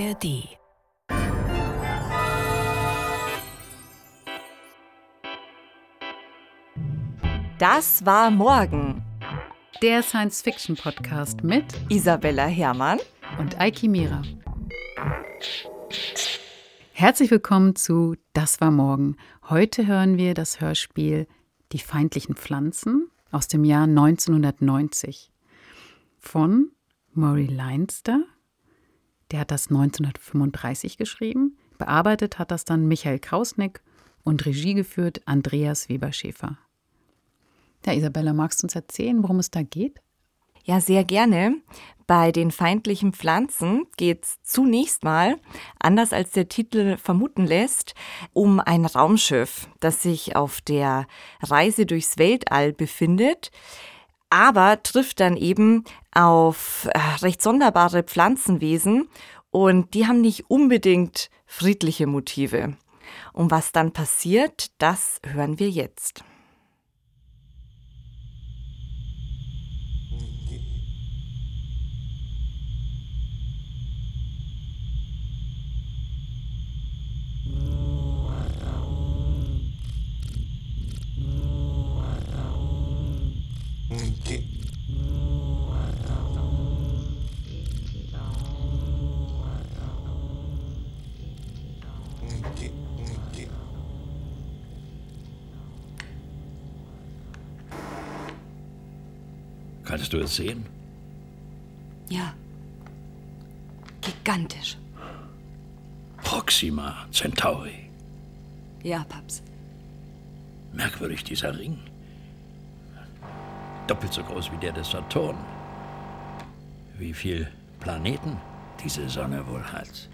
ARD. Das war morgen. Der Science-Fiction-Podcast mit Isabella Herrmann und Eiki Mira. Herzlich willkommen zu Das war morgen. Heute hören wir das Hörspiel Die feindlichen Pflanzen aus dem Jahr 1990 von Murray Leinster. Der hat das 1935 geschrieben. Bearbeitet hat das dann Michael Krausnick und Regie geführt Andreas Weberschäfer. Ja, Isabella, magst du uns erzählen, worum es da geht? Ja, sehr gerne. Bei den feindlichen Pflanzen geht es zunächst mal, anders als der Titel vermuten lässt, um ein Raumschiff, das sich auf der Reise durchs Weltall befindet, aber trifft dann eben auf äh, recht sonderbare Pflanzenwesen und die haben nicht unbedingt friedliche Motive. Und was dann passiert, das hören wir jetzt. Kannst du es sehen? Ja. Gigantisch. Proxima Centauri. Ja, Paps. Merkwürdig, dieser Ring. Doppelt so groß wie der des Saturn. Wie viele Planeten diese Sonne wohl hat.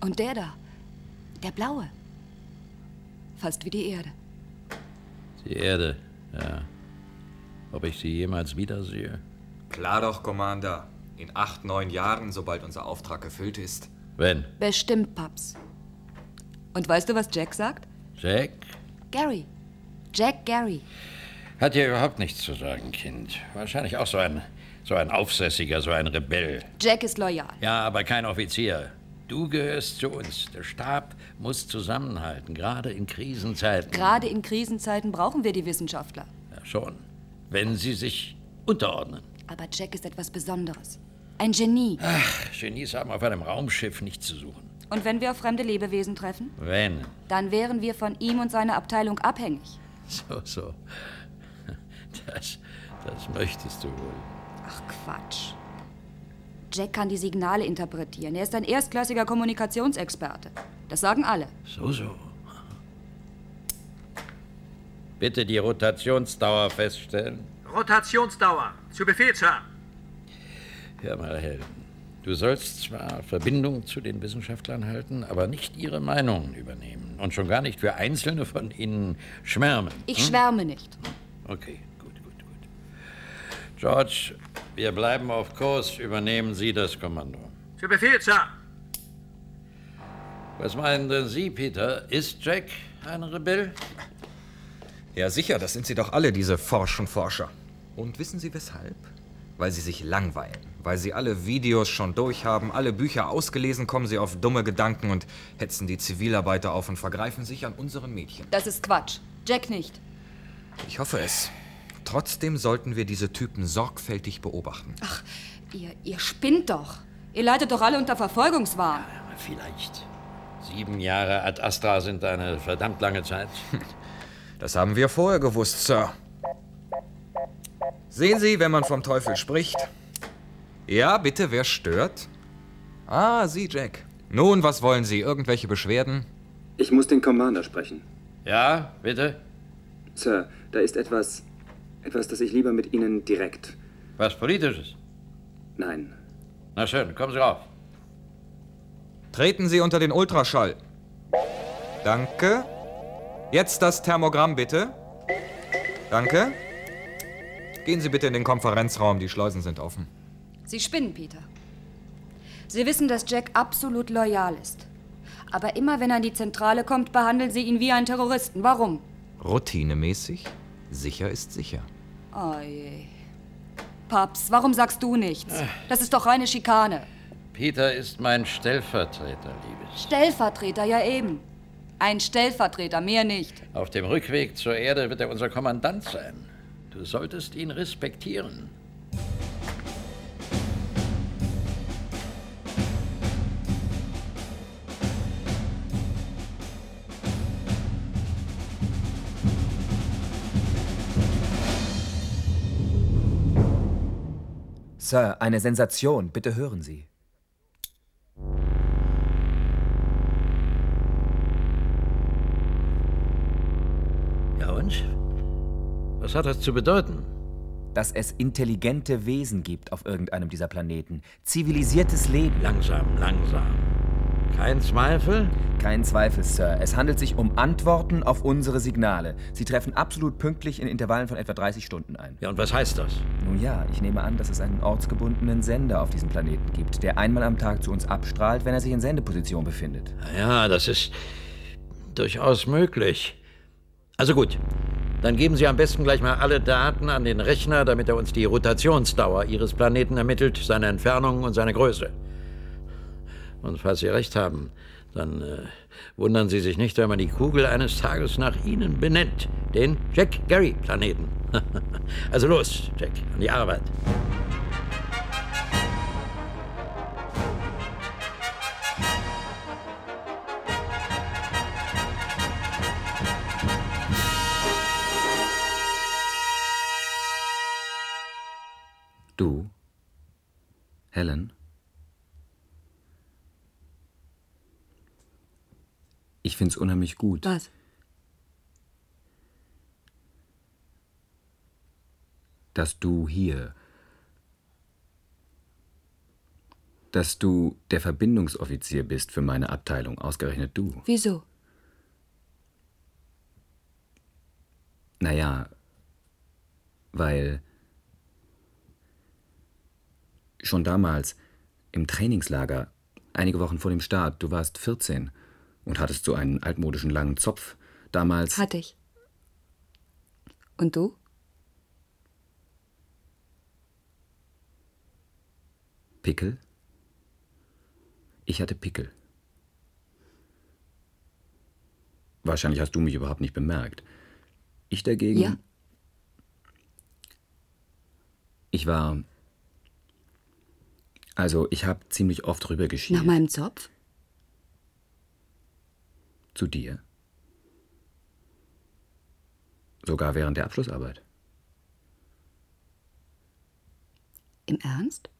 Und der da, der blaue. Fast wie die Erde. Die Erde, ja. Ob ich sie jemals wiedersehe? Klar doch, Commander. In acht, neun Jahren, sobald unser Auftrag erfüllt ist. Wenn? Bestimmt, Paps. Und weißt du, was Jack sagt? Jack? Gary. Jack Gary. Hat dir überhaupt nichts zu sagen, Kind. Wahrscheinlich auch so ein, so ein Aufsässiger, so ein Rebell. Jack ist loyal. Ja, aber kein Offizier. Du gehörst zu uns. Der Stab muss zusammenhalten, gerade in Krisenzeiten. Gerade in Krisenzeiten brauchen wir die Wissenschaftler. Ja, schon. Wenn sie sich unterordnen. Aber Jack ist etwas Besonderes. Ein Genie. Ach, Genies haben auf einem Raumschiff nichts zu suchen. Und wenn wir auf fremde Lebewesen treffen? Wenn? Dann wären wir von ihm und seiner Abteilung abhängig. So, so. Das, das möchtest du wohl. Ach Quatsch. Jack kann die Signale interpretieren. Er ist ein erstklassiger Kommunikationsexperte. Das sagen alle. So, so. Bitte die Rotationsdauer feststellen. Rotationsdauer. Zu Befehl, Sir. Hör mal, Helden. Du sollst zwar Verbindung zu den Wissenschaftlern halten, aber nicht ihre Meinungen übernehmen. Und schon gar nicht für einzelne von ihnen schwärmen. Ich hm? schwärme nicht. Okay, gut, gut, gut. George, wir bleiben auf Kurs. Übernehmen Sie das Kommando. Zu Befehl, Sir. Was meinen denn Sie, Peter? Ist Jack ein Rebell? Ja, sicher, das sind sie doch alle, diese forschen Forscher. Und wissen Sie weshalb? Weil sie sich langweilen. Weil sie alle Videos schon durchhaben, alle Bücher ausgelesen, kommen sie auf dumme Gedanken und hetzen die Zivilarbeiter auf und vergreifen sich an unseren Mädchen. Das ist Quatsch. Jack nicht. Ich hoffe es. Trotzdem sollten wir diese Typen sorgfältig beobachten. Ach, ihr, ihr spinnt doch. Ihr leidet doch alle unter Verfolgungswahn. Ja, vielleicht. Sieben Jahre ad astra sind eine verdammt lange Zeit. Das haben wir vorher gewusst, Sir. Sehen Sie, wenn man vom Teufel spricht. Ja, bitte, wer stört? Ah, Sie, Jack. Nun, was wollen Sie? Irgendwelche Beschwerden? Ich muss den Commander sprechen. Ja, bitte? Sir, da ist etwas. etwas, das ich lieber mit Ihnen direkt. Was Politisches? Nein. Na schön, kommen Sie rauf. Treten Sie unter den Ultraschall. Danke. Jetzt das Thermogramm bitte. Danke. Gehen Sie bitte in den Konferenzraum, die Schleusen sind offen. Sie spinnen, Peter. Sie wissen, dass Jack absolut loyal ist. Aber immer wenn er in die Zentrale kommt, behandeln Sie ihn wie einen Terroristen. Warum? Routinemäßig. Sicher ist sicher. Oh je. Paps, warum sagst du nichts? Das ist doch reine Schikane. Peter ist mein Stellvertreter, Liebes. Stellvertreter, ja eben. Ein Stellvertreter, mehr nicht. Auf dem Rückweg zur Erde wird er unser Kommandant sein. Du solltest ihn respektieren. Sir, eine Sensation. Bitte hören Sie. Was hat das zu bedeuten? Dass es intelligente Wesen gibt auf irgendeinem dieser Planeten. Zivilisiertes Leben. Langsam, langsam. Kein Zweifel? Kein Zweifel, Sir. Es handelt sich um Antworten auf unsere Signale. Sie treffen absolut pünktlich in Intervallen von etwa 30 Stunden ein. Ja, und was heißt das? Nun ja, ich nehme an, dass es einen ortsgebundenen Sender auf diesem Planeten gibt, der einmal am Tag zu uns abstrahlt, wenn er sich in Sendeposition befindet. Ja, das ist durchaus möglich. Also gut, dann geben Sie am besten gleich mal alle Daten an den Rechner, damit er uns die Rotationsdauer Ihres Planeten ermittelt, seine Entfernung und seine Größe. Und falls Sie recht haben, dann äh, wundern Sie sich nicht, wenn man die Kugel eines Tages nach Ihnen benennt. Den Jack Gary Planeten. also los, Jack, an die Arbeit. Helen? Ich find's unheimlich gut. Was? dass du hier, dass du der Verbindungsoffizier bist für meine Abteilung, ausgerechnet du. Wieso? Naja, weil schon damals im Trainingslager, einige Wochen vor dem Start, du warst 14 und hattest so einen altmodischen langen Zopf. Damals. Hatte ich. Und du? Pickel? Ich hatte Pickel. Wahrscheinlich hast du mich überhaupt nicht bemerkt. Ich dagegen. Ja. Ich war. Also, ich habe ziemlich oft rübergeschielt. Nach meinem Zopf? Zu dir. Sogar während der Abschlussarbeit. Im Ernst?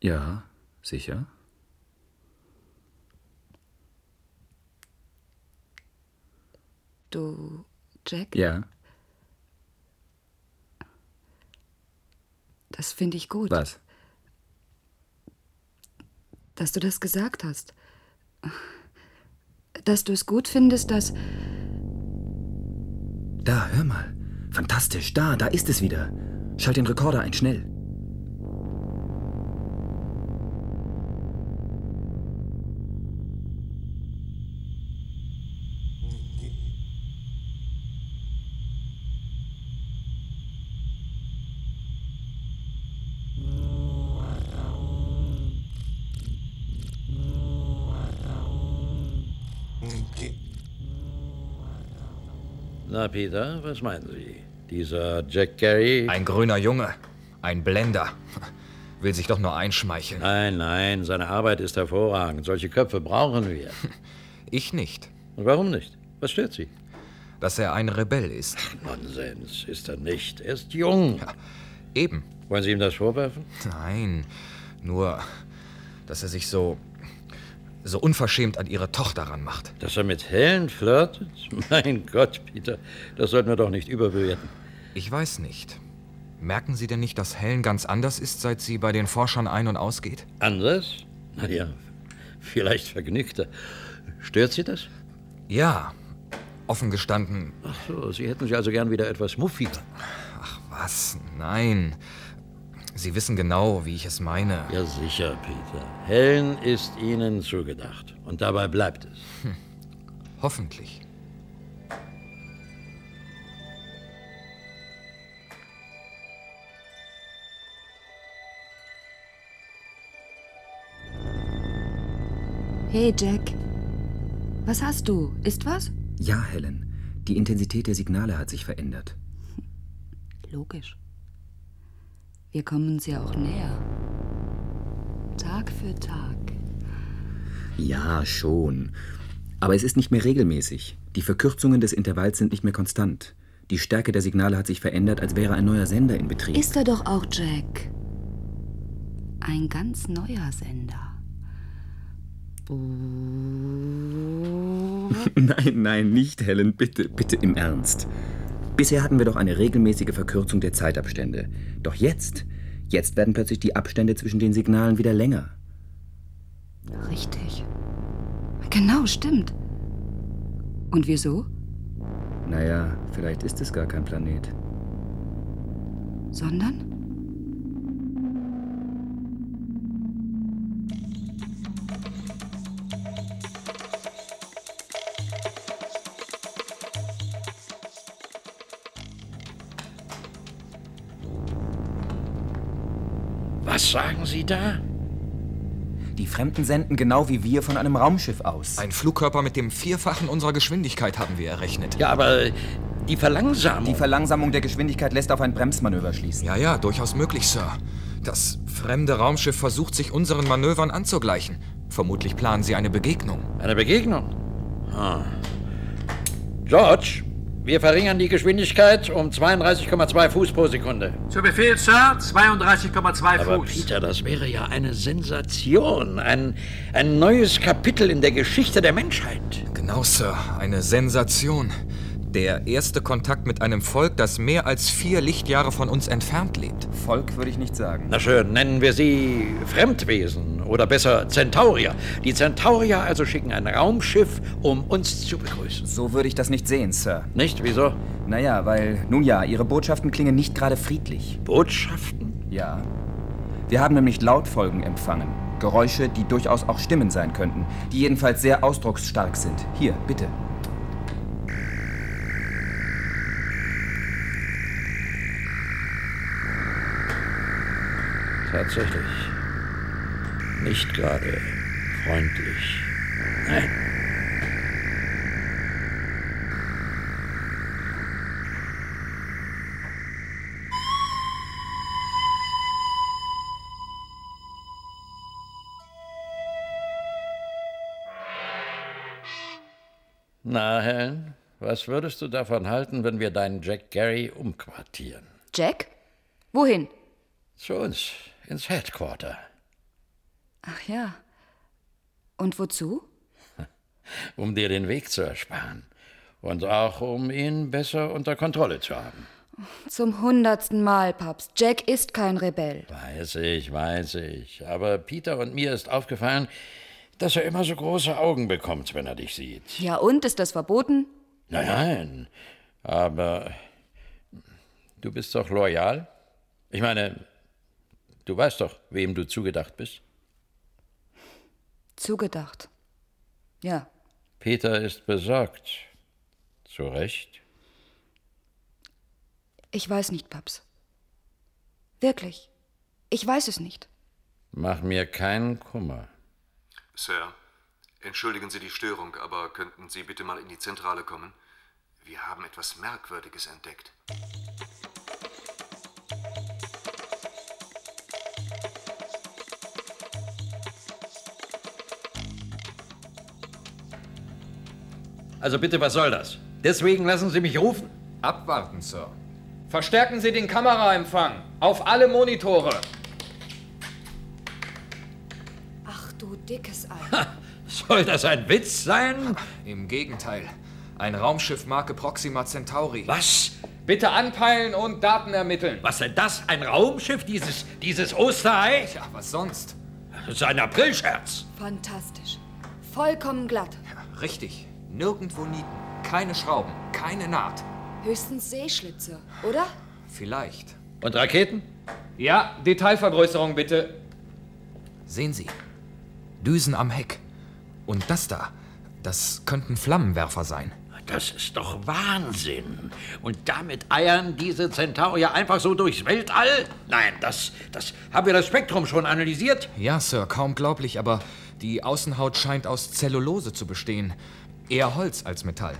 Ja, sicher. Du, Jack? Ja. Das finde ich gut. Was? Dass du das gesagt hast. Dass du es gut findest, dass. Da, hör mal. Fantastisch, da, da ist es wieder. Schalt den Rekorder ein, schnell. Na, Peter, was meinen Sie? Dieser Jack Gary? Ein grüner Junge. Ein Blender. Will sich doch nur einschmeicheln. Nein, nein, seine Arbeit ist hervorragend. Solche Köpfe brauchen wir. Ich nicht. Und warum nicht? Was stört Sie? Dass er ein Rebell ist. Nonsens, ist er nicht. Er ist jung. Eben. Wollen Sie ihm das vorwerfen? Nein. Nur, dass er sich so. So unverschämt an ihre Tochter ranmacht. Dass er mit Helen flirtet? Mein Gott, Peter, das sollten wir doch nicht überbewerten. Ich weiß nicht. Merken Sie denn nicht, dass Helen ganz anders ist, seit sie bei den Forschern ein- und ausgeht? Anders? Na ja, vielleicht vergnügter. Stört Sie das? Ja. Offen gestanden. Ach so, Sie hätten sich also gern wieder etwas muffiger. Was? Nein. Sie wissen genau, wie ich es meine. Ja, sicher, Peter. Helen ist Ihnen zugedacht. Und dabei bleibt es. Hm. Hoffentlich. Hey, Jack. Was hast du? Ist was? Ja, Helen. Die Intensität der Signale hat sich verändert. Logisch. Wir kommen ja auch näher. Tag für Tag. Ja, schon. Aber es ist nicht mehr regelmäßig. Die Verkürzungen des Intervalls sind nicht mehr konstant. Die Stärke der Signale hat sich verändert, als wäre ein neuer Sender in Betrieb. Ist er doch auch, Jack. Ein ganz neuer Sender. nein, nein, nicht, Helen. Bitte, bitte im Ernst. Bisher hatten wir doch eine regelmäßige Verkürzung der Zeitabstände. Doch jetzt, jetzt werden plötzlich die Abstände zwischen den Signalen wieder länger. Richtig. Genau, stimmt. Und wieso? Naja, vielleicht ist es gar kein Planet. Sondern? Was sagen Sie da? Die Fremden senden genau wie wir von einem Raumschiff aus. Ein Flugkörper mit dem Vierfachen unserer Geschwindigkeit haben wir errechnet. Ja, aber die Verlangsamung. Die Verlangsamung der Geschwindigkeit lässt auf ein Bremsmanöver schließen. Ja, ja, durchaus möglich, Sir. Das fremde Raumschiff versucht sich unseren Manövern anzugleichen. Vermutlich planen sie eine Begegnung. Eine Begegnung? Ah. George, wir verringern die Geschwindigkeit um 32,2 Fuß pro Sekunde. Zu Befehl, Sir, 32,2 Aber Fuß. Peter, das wäre ja eine Sensation. Ein, ein neues Kapitel in der Geschichte der Menschheit. Genau, Sir. Eine Sensation. Der erste Kontakt mit einem Volk, das mehr als vier Lichtjahre von uns entfernt lebt. Volk würde ich nicht sagen. Na schön, nennen wir sie Fremdwesen oder besser Centaurier. Die Centaurier also schicken ein Raumschiff, um uns zu begrüßen. So würde ich das nicht sehen, Sir. Nicht? Wieso? Naja, weil, nun ja, Ihre Botschaften klingen nicht gerade friedlich. Botschaften? Ja. Wir haben nämlich Lautfolgen empfangen. Geräusche, die durchaus auch Stimmen sein könnten, die jedenfalls sehr ausdrucksstark sind. Hier, bitte. Tatsächlich. Nicht gerade freundlich. Nein. Na, Helen, was würdest du davon halten, wenn wir deinen Jack Gary umquartieren? Jack? Wohin? Zu uns, ins Headquarter. Ach ja. Und wozu? um dir den Weg zu ersparen. Und auch um ihn besser unter Kontrolle zu haben. Zum hundertsten Mal, Papst. Jack ist kein Rebell. Weiß ich, weiß ich. Aber Peter und mir ist aufgefallen, dass er immer so große Augen bekommt, wenn er dich sieht. Ja, und? Ist das verboten? Nein, nein. Aber du bist doch loyal? Ich meine, du weißt doch, wem du zugedacht bist. Zugedacht. Ja. Peter ist besorgt. Zu Recht. Ich weiß nicht, Paps. Wirklich. Ich weiß es nicht. Mach mir keinen Kummer. Sir, entschuldigen Sie die Störung, aber könnten Sie bitte mal in die Zentrale kommen? Wir haben etwas Merkwürdiges entdeckt. Also bitte, was soll das? Deswegen lassen Sie mich rufen. Abwarten, Sir. Verstärken Sie den Kameraempfang. Auf alle Monitore. Ach du dickes Ei. Soll das ein Witz sein? Im Gegenteil. Ein Raumschiff Marke Proxima Centauri. Was? Bitte anpeilen und Daten ermitteln. Was denn das? Ein Raumschiff? Dieses, dieses Osterei? Ja, was sonst? Das ist ein Aprilscherz. Fantastisch. Vollkommen glatt. Ja, richtig. Nirgendwo Nieten. Keine Schrauben. Keine Naht. Höchstens Seeschlitze, oder? Vielleicht. Und Raketen? Ja, Detailvergrößerung bitte. Sehen Sie. Düsen am Heck. Und das da, das könnten Flammenwerfer sein. Das ist doch Wahnsinn. Und damit eiern diese Centaurier einfach so durchs Weltall? Nein, das, das haben wir das Spektrum schon analysiert. Ja, Sir, kaum glaublich, aber die Außenhaut scheint aus Zellulose zu bestehen. Eher Holz als Metall.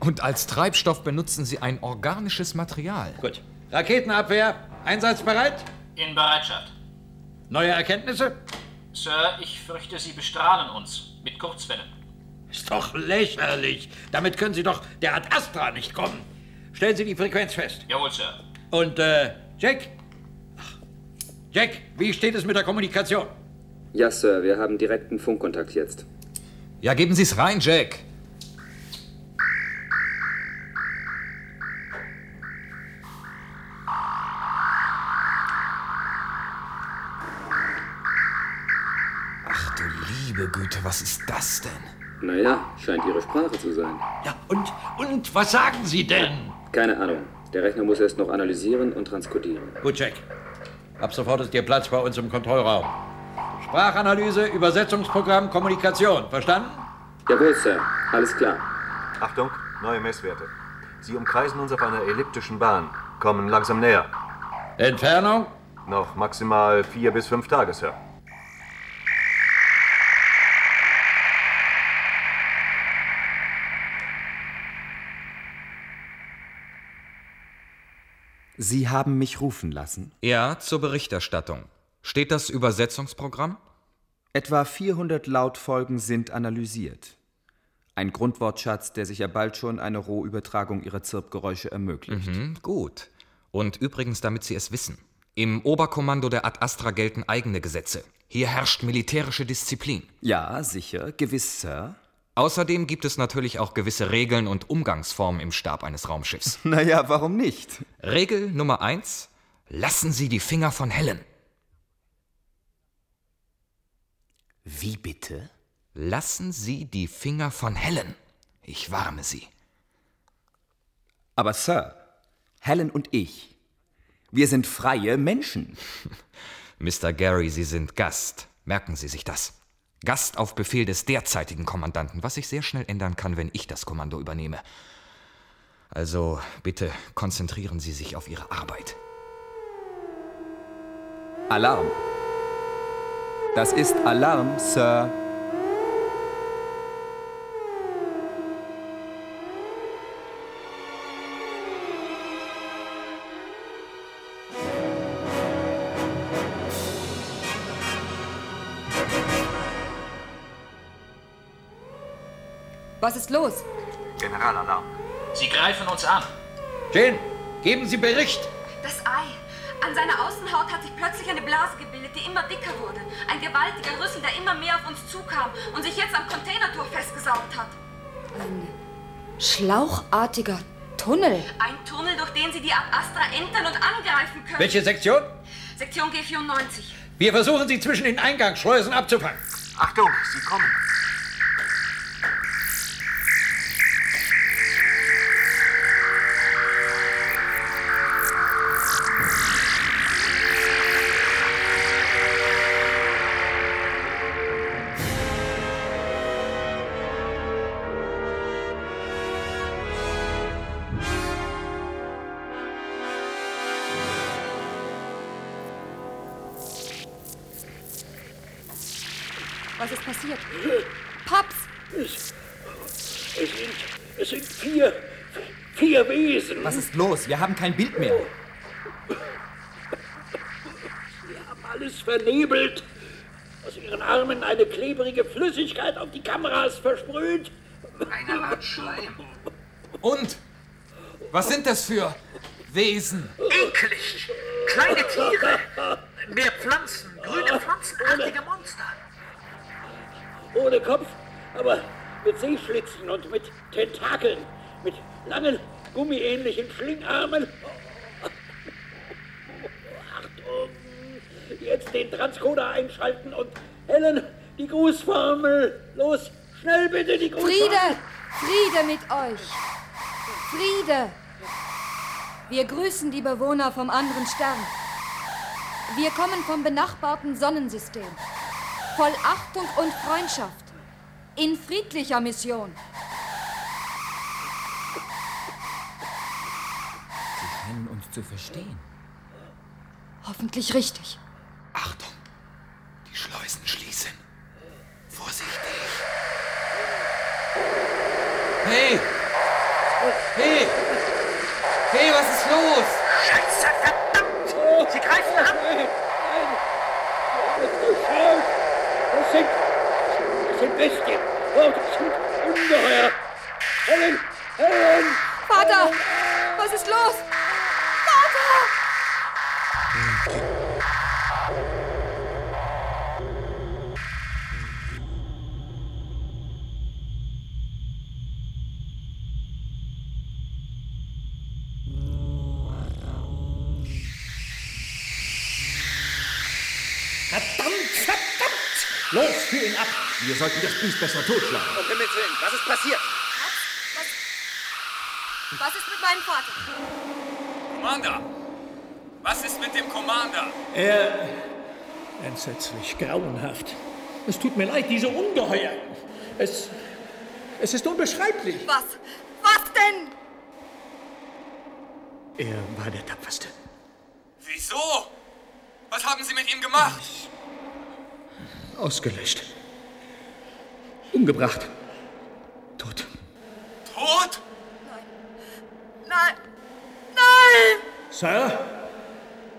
Und als Treibstoff benutzen sie ein organisches Material. Gut. Raketenabwehr, einsatzbereit? In Bereitschaft. Neue Erkenntnisse? Sir, ich fürchte, Sie bestrahlen uns mit Kurzwellen. Ist doch lächerlich. Damit können Sie doch der Ad Astra nicht kommen. Stellen Sie die Frequenz fest. Jawohl, Sir. Und, äh, Jack? Ach, Jack, wie steht es mit der Kommunikation? Ja, Sir, wir haben direkten Funkkontakt jetzt. Ja, geben Sie es rein, Jack. Ach du liebe Güte, was ist das denn? Naja, scheint Ihre Sprache zu sein. Ja, und, und was sagen Sie denn? Keine Ahnung. Der Rechner muss erst noch analysieren und transkodieren. Gut, Jack. Ab sofort ist Ihr Platz bei uns im Kontrollraum. Sprachanalyse, Übersetzungsprogramm, Kommunikation. Verstanden? Jawohl, Sir. Alles klar. Achtung, neue Messwerte. Sie umkreisen uns auf einer elliptischen Bahn, kommen langsam näher. Entfernung? Noch maximal vier bis fünf Tage, Sir. Sie haben mich rufen lassen? Ja, zur Berichterstattung. Steht das Übersetzungsprogramm? Etwa 400 Lautfolgen sind analysiert. Ein Grundwortschatz, der sicher bald schon eine Rohübertragung Ihrer Zirpgeräusche ermöglicht. Mhm, gut. Und übrigens, damit Sie es wissen. Im Oberkommando der Ad Astra gelten eigene Gesetze. Hier herrscht militärische Disziplin. Ja, sicher, gewiss, Sir. Außerdem gibt es natürlich auch gewisse Regeln und Umgangsformen im Stab eines Raumschiffs. Naja, warum nicht? Regel Nummer eins: Lassen Sie die Finger von Helen. Wie bitte? Lassen Sie die Finger von Helen. Ich warne Sie. Aber, Sir, Helen und ich, wir sind freie Menschen. Mr. Gary, Sie sind Gast. Merken Sie sich das. Gast auf Befehl des derzeitigen Kommandanten, was sich sehr schnell ändern kann, wenn ich das Kommando übernehme. Also bitte konzentrieren Sie sich auf Ihre Arbeit. Alarm. Das ist Alarm, Sir. Was ist los? Generalalarm. Sie greifen uns an. Jane, geben Sie Bericht. Das Ei. An seiner Außenhaut hat sich plötzlich eine Blase gebildet, die immer dicker wurde. Ein gewaltiger Rüssel, der immer mehr auf uns zukam und sich jetzt am Containertor festgesaugt hat. Ein schlauchartiger Tunnel. Ein Tunnel, durch den sie die Ad Astra entern und angreifen können. Welche Sektion? Sektion G94. Wir versuchen sie zwischen den Eingangsschleusen abzufangen. Achtung, Sie kommen. Los? Wir haben kein Bild mehr. Sie haben alles vernebelt. Aus ihren Armen eine klebrige Flüssigkeit auf die Kameras versprüht. Eine Art Schleim. Und? Was sind das für Wesen? Eklig. Kleine Tiere. Mehr Pflanzen. Grüne pflanzenartige Monster. Ohne Kopf, aber mit Seeschlitzen und mit Tentakeln. Mit langen, gummiähnlichen Schlingarmen. Achtung! Jetzt den Transcoder einschalten und Helen, die Grußformel. Los, schnell bitte die Grußformel. Friede! Friede mit euch! Friede! Wir grüßen die Bewohner vom anderen Stern. Wir kommen vom benachbarten Sonnensystem. Voll Achtung und Freundschaft. In friedlicher Mission. Scheinen uns zu verstehen. Hoffentlich richtig. Achtung! Die Schleusen schließen. Vorsichtig! Hey! Hey! Hey, was ist los? Scheiße, verdammt! Sie greifen an! Nein! Das sind. Das sind Bestien! Oh, das sind Ungeheuer! Helen! Helen! Vater! Was ist los? Los, führ ihn ab! Wir sollten das Biest besser totschlagen. Um Himmels Willen, was ist passiert? Was ist mit meinem Vater? Commander! Was ist mit dem Commander? Er. Entsetzlich, grauenhaft. Es tut mir leid, diese Ungeheuer. Es. Es ist unbeschreiblich. Was? Was denn? Er war der Tapferste. Wieso? Was haben Sie mit ihm gemacht? Ausgelöscht. Umgebracht. Tot. Tot? Nein! Nein! Sir?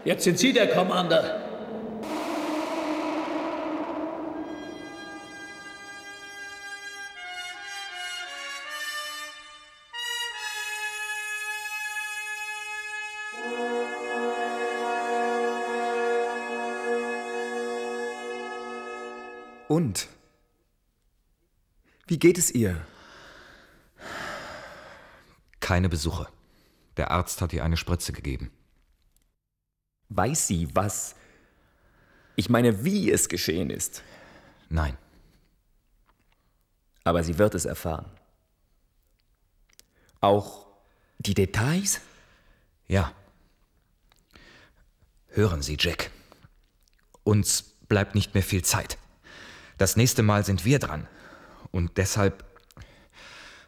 Jetzt sind Sie der Commander. Und? Wie geht es ihr? Keine Besuche. Der Arzt hat ihr eine Spritze gegeben. Weiß sie, was? Ich meine, wie es geschehen ist. Nein. Aber sie wird es erfahren. Auch die Details? Ja. Hören Sie, Jack. Uns bleibt nicht mehr viel Zeit. Das nächste Mal sind wir dran. Und deshalb.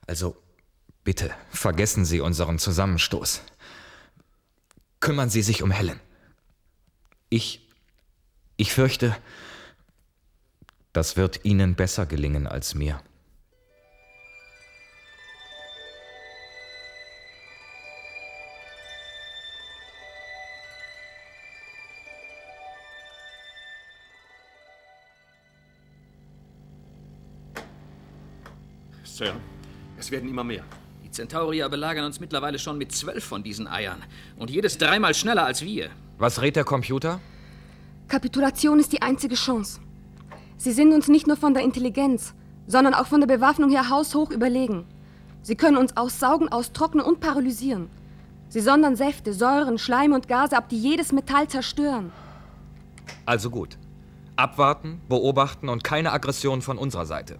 Also, bitte, vergessen Sie unseren Zusammenstoß. Kümmern Sie sich um Helen. Ich. Ich fürchte, das wird Ihnen besser gelingen als mir. Sir, es werden immer mehr. Die Centaurier belagern uns mittlerweile schon mit zwölf von diesen Eiern. Und jedes dreimal schneller als wir. Was rät der Computer? Kapitulation ist die einzige Chance. Sie sind uns nicht nur von der Intelligenz, sondern auch von der Bewaffnung her haushoch überlegen. Sie können uns aussaugen, austrocknen und paralysieren. Sie sondern Säfte, Säuren, Schleim und Gase ab, die jedes Metall zerstören. Also gut. Abwarten, beobachten und keine Aggression von unserer Seite.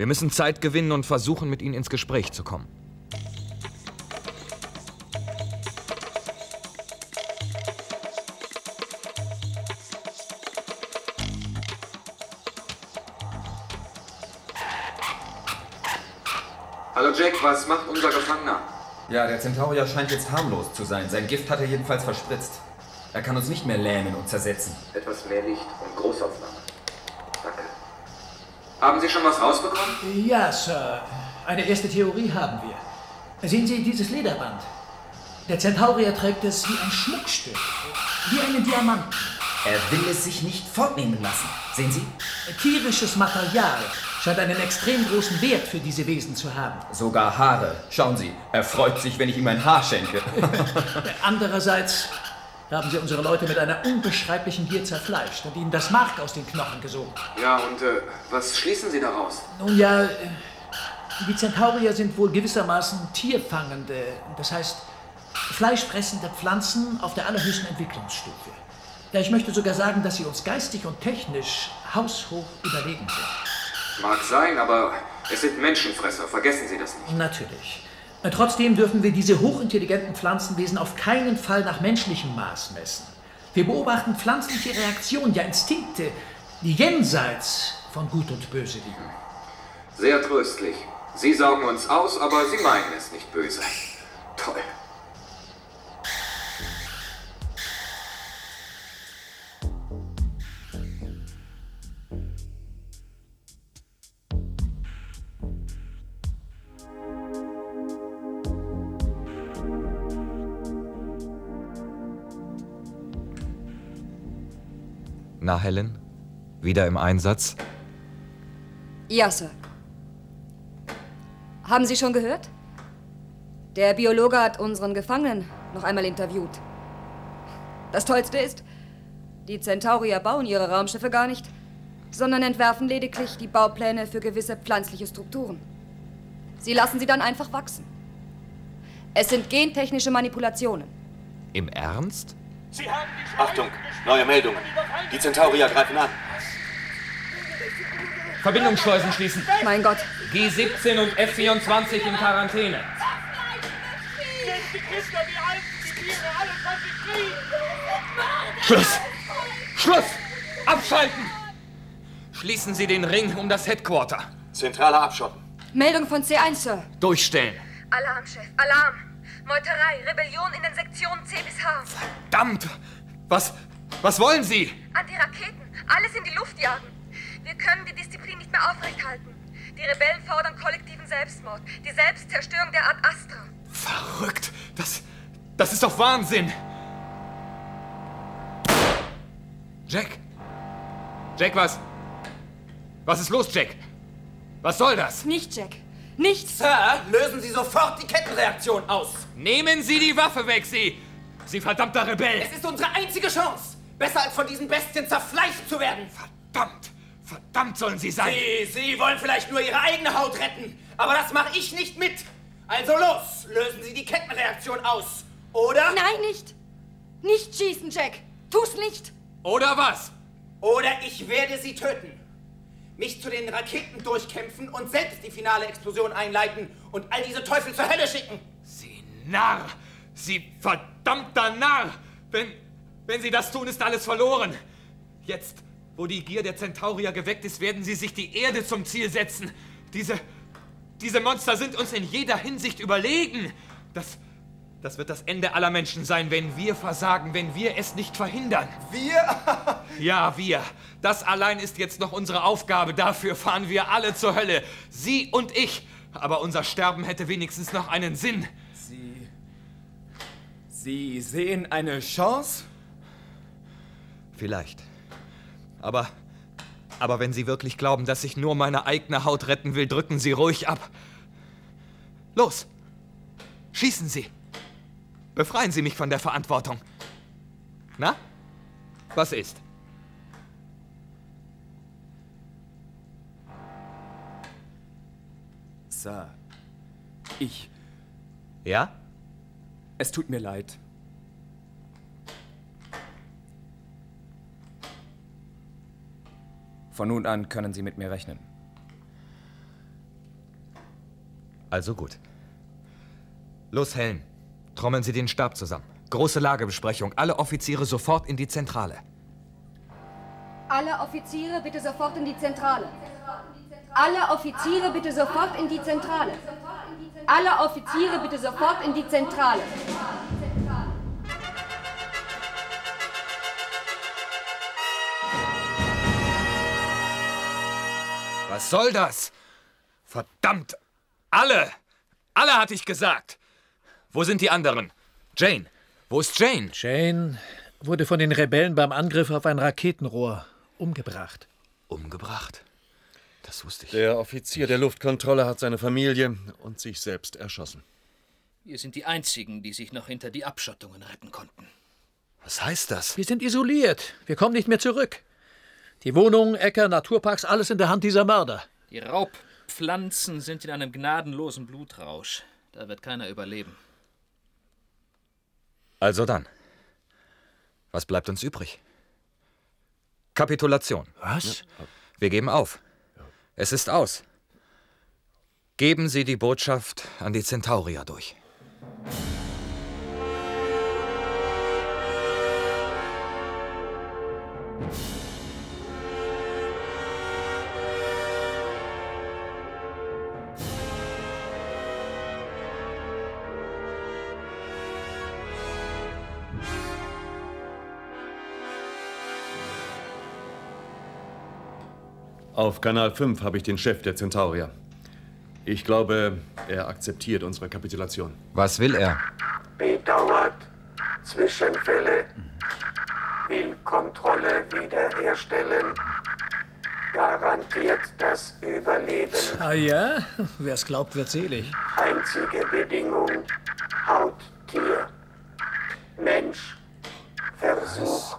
Wir müssen Zeit gewinnen und versuchen, mit ihnen ins Gespräch zu kommen. Hallo Jack, was macht unser Gefangener? Ja, der Centaurier scheint jetzt harmlos zu sein. Sein Gift hat er jedenfalls verspritzt. Er kann uns nicht mehr lähmen und zersetzen. Etwas mehr Licht und Großaufnahme. Haben Sie schon was rausbekommen? Ja, Sir. Eine erste Theorie haben wir. Sehen Sie dieses Lederband? Der Centaurier trägt es wie ein Schmuckstück, wie einen Diamanten. Er will es sich nicht fortnehmen lassen. Sehen Sie? Tierisches Material scheint einen extrem großen Wert für diese Wesen zu haben. Sogar Haare. Schauen Sie, er freut sich, wenn ich ihm ein Haar schenke. Andererseits haben sie unsere Leute mit einer unbeschreiblichen Gier zerfleischt und ihnen das Mark aus den Knochen gesogen. Ja, und äh, was schließen Sie daraus? Nun ja, äh, die Centaurier sind wohl gewissermaßen tierfangende, das heißt fleischfressende Pflanzen auf der allerhöchsten Entwicklungsstufe. Ja, ich möchte sogar sagen, dass sie uns geistig und technisch haushoch überlegen sind. Mag sein, aber es sind Menschenfresser, vergessen Sie das nicht. Natürlich. Trotzdem dürfen wir diese hochintelligenten Pflanzenwesen auf keinen Fall nach menschlichem Maß messen. Wir beobachten pflanzliche Reaktionen, ja Instinkte, die jenseits von Gut und Böse liegen. Sehr tröstlich. Sie saugen uns aus, aber Sie meinen es nicht böse. Toll. Na, Helen? Wieder im Einsatz? Ja, Sir. Haben Sie schon gehört? Der Biologe hat unseren Gefangenen noch einmal interviewt. Das Tollste ist, die Centaurier bauen ihre Raumschiffe gar nicht, sondern entwerfen lediglich die Baupläne für gewisse pflanzliche Strukturen. Sie lassen sie dann einfach wachsen. Es sind gentechnische Manipulationen. Im Ernst? Achtung, neue Meldungen. Die Centaurier greifen an. Verbindungsschleusen schließen. Mein Gott. G17 und F24 in Quarantäne. Schluss! Schluss! Abschalten! Schließen Sie den Ring um das Headquarter. Zentraler abschotten. Meldung von C1, Sir. Durchstellen. Alarm, Chef, Alarm! Meuterei, Rebellion in den Sektionen C bis H. Verdammt! Was, was wollen Sie? Anti-Raketen, alles in die Luft jagen. Wir können die Disziplin nicht mehr aufrechthalten. Die Rebellen fordern kollektiven Selbstmord, die Selbstzerstörung der Art Astra. Verrückt! Das, das ist doch Wahnsinn! Jack? Jack, was? Was ist los, Jack? Was soll das? Nicht, Jack. Nicht! Sir, lösen Sie sofort die Kettenreaktion aus! Nehmen Sie die Waffe weg, Sie! Sie verdammter Rebell! Es ist unsere einzige Chance! Besser als von diesen Bestien zerfleischt zu werden! Verdammt! Verdammt sollen Sie sein! Sie, Sie wollen vielleicht nur Ihre eigene Haut retten, aber das mache ich nicht mit! Also los, lösen Sie die Kettenreaktion aus! Oder? Nein, nicht! Nicht schießen, Jack! Tu's nicht! Oder was? Oder ich werde Sie töten! Mich zu den Raketen durchkämpfen und selbst die finale Explosion einleiten und all diese Teufel zur Hölle schicken! Sie Narr! Sie verdammter Narr! Wenn, wenn Sie das tun, ist alles verloren! Jetzt, wo die Gier der Centaurier geweckt ist, werden sie sich die Erde zum Ziel setzen. Diese, diese Monster sind uns in jeder Hinsicht überlegen. Das, das wird das Ende aller Menschen sein, wenn wir versagen, wenn wir es nicht verhindern. Wir? ja, wir. Das allein ist jetzt noch unsere Aufgabe. Dafür fahren wir alle zur Hölle. Sie und ich. Aber unser Sterben hätte wenigstens noch einen Sinn. Sie. Sie sehen eine Chance? Vielleicht. Aber. Aber wenn Sie wirklich glauben, dass ich nur meine eigene Haut retten will, drücken Sie ruhig ab. Los! Schießen Sie! Befreien Sie mich von der Verantwortung. Na? Was ist? Sir. Ich. Ja? Es tut mir leid. Von nun an können Sie mit mir rechnen. Also gut. Los, Helen. Trommeln Sie den Stab zusammen. Große Lagebesprechung. Alle Offiziere sofort in die Zentrale. Alle Offiziere bitte sofort in die Zentrale. Alle Offiziere bitte sofort in die Zentrale. Alle Offiziere bitte sofort in die Zentrale. Was soll das? Verdammt! Alle! Alle hatte ich gesagt! Wo sind die anderen? Jane! Wo ist Jane? Jane wurde von den Rebellen beim Angriff auf ein Raketenrohr umgebracht. Umgebracht? Das wusste ich. Der Offizier der Luftkontrolle hat seine Familie und sich selbst erschossen. Wir sind die Einzigen, die sich noch hinter die Abschottungen retten konnten. Was heißt das? Wir sind isoliert. Wir kommen nicht mehr zurück. Die Wohnungen, Äcker, Naturparks, alles in der Hand dieser Mörder. Die Raubpflanzen sind in einem gnadenlosen Blutrausch. Da wird keiner überleben. Also dann. Was bleibt uns übrig? Kapitulation. Was? Wir geben auf. Es ist aus. Geben Sie die Botschaft an die Centaurier durch. Auf Kanal 5 habe ich den Chef der Centaurier. Ich glaube, er akzeptiert unsere Kapitulation. Was will er? Bedauert. Zwischenfälle. Willkommen. Kontrolle wiederherstellen. Garantiert das Überleben. Ah ja? Wer es glaubt, wird selig. Einzige Bedingung: Haut, Tier. Mensch. Versuch.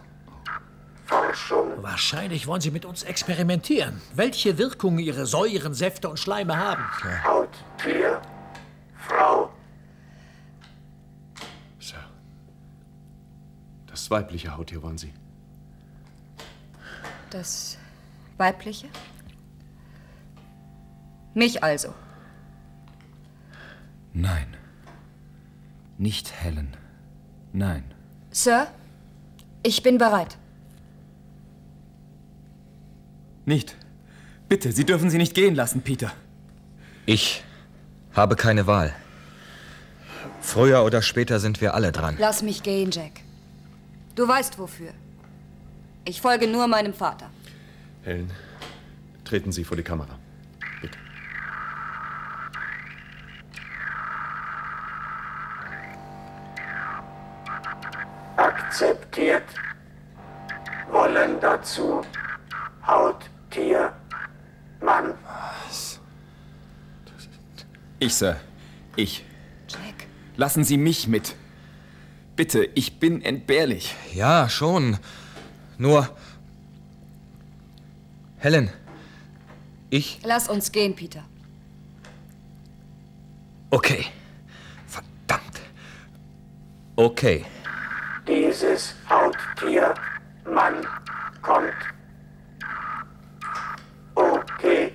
Forschung. Wahrscheinlich wollen Sie mit uns experimentieren. Welche Wirkung Ihre Säuren, Säfte und Schleime haben. Haut, Tier. Frau. Sir. Das weibliche Hauttier wollen Sie. Das weibliche? Mich also. Nein. Nicht Helen. Nein. Sir, ich bin bereit. Nicht. Bitte, Sie dürfen sie nicht gehen lassen, Peter. Ich habe keine Wahl. Früher oder später sind wir alle dran. Lass mich gehen, Jack. Du weißt wofür. Ich folge nur meinem Vater. Helen, treten Sie vor die Kamera. Ich, Sir. Ich. Jack. Lassen Sie mich mit. Bitte, ich bin entbehrlich. Ja, schon. Nur. Helen. Ich. Lass uns gehen, Peter. Okay. Verdammt. Okay. Dieses Hauttier. Mann. Kommt. Okay.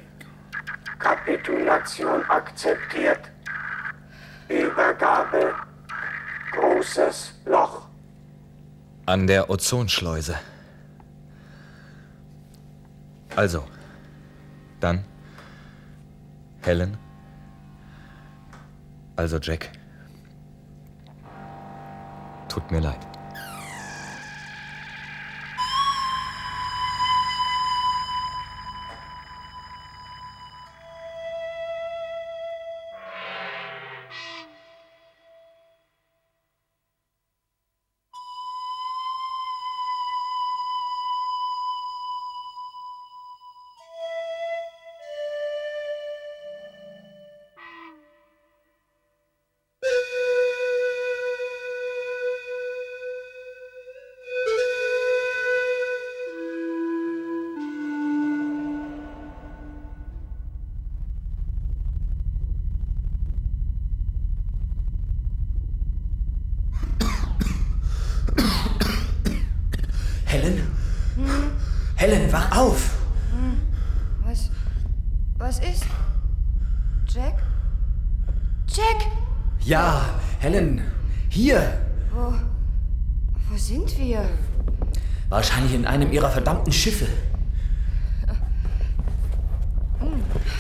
Kapitulation akzeptiert. Übergabe. Großes Loch. An der Ozonschleuse. Also. Dann. Helen. Also Jack. Tut mir leid. Auf! Was. Was ist? Jack? Jack! Ja, Helen. Hier. Wo. Wo sind wir? Wahrscheinlich in einem ihrer verdammten Schiffe.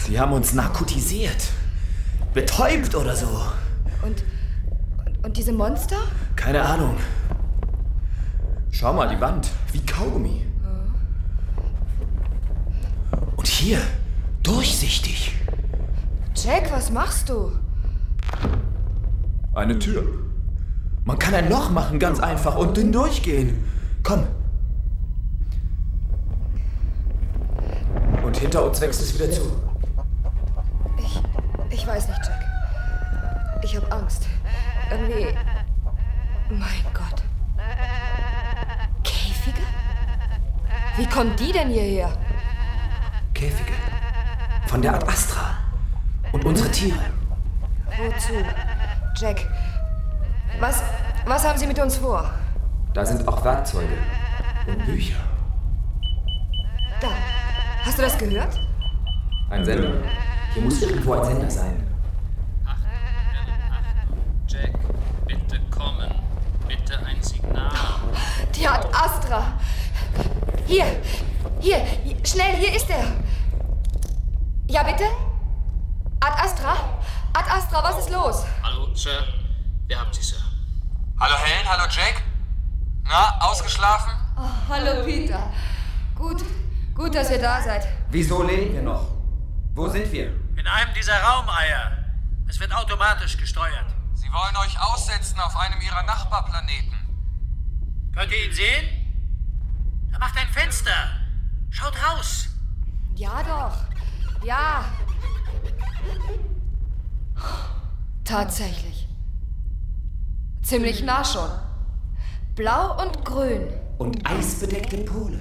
Sie haben uns narkotisiert. Betäubt oder so. Und, und diese Monster? Keine Ahnung. Schau mal, die Wand. Wie Kaugummi. Und hier. Durchsichtig. Jack, was machst du? Eine Tür. Man kann ein Loch machen, ganz einfach, und dünn durchgehen. Komm. Und hinter uns wächst es wieder zu. Ich. Ich weiß nicht, Jack. Ich hab Angst. Irgendwie. Mein Gott. Käfige? Wie kommen die denn hierher? Käfige. Von der Ad Astra. Und unsere Tiere. Wozu? Jack. Was. Was haben Sie mit uns vor? Da sind auch Werkzeuge. Und Bücher. Da. Hast du das gehört? Ein Sender. Hier muss irgendwo ein Sender sein. Jack, bitte kommen. Bitte ein Signal. Die hat Astra. Hier. hier. Schnell, hier ist er. Ja, bitte? Ad Astra? Ad Astra, was ist los? Hallo, Sir. Wir haben Sie, Sir. Hallo Helen, hallo Jack. Na, ausgeschlafen? Oh, hallo, Peter. Gut. Gut, dass ihr da seid. Wieso leben wir noch? Wo sind wir? In einem dieser Raumeier. Es wird automatisch gesteuert. Sie wollen euch aussetzen auf einem ihrer Nachbarplaneten. Könnt ihr ihn sehen? Macht ein Fenster! Schaut raus! Ja doch. Ja. Tatsächlich. Ziemlich nah schon. Blau und grün. Und eisbedeckte Pole.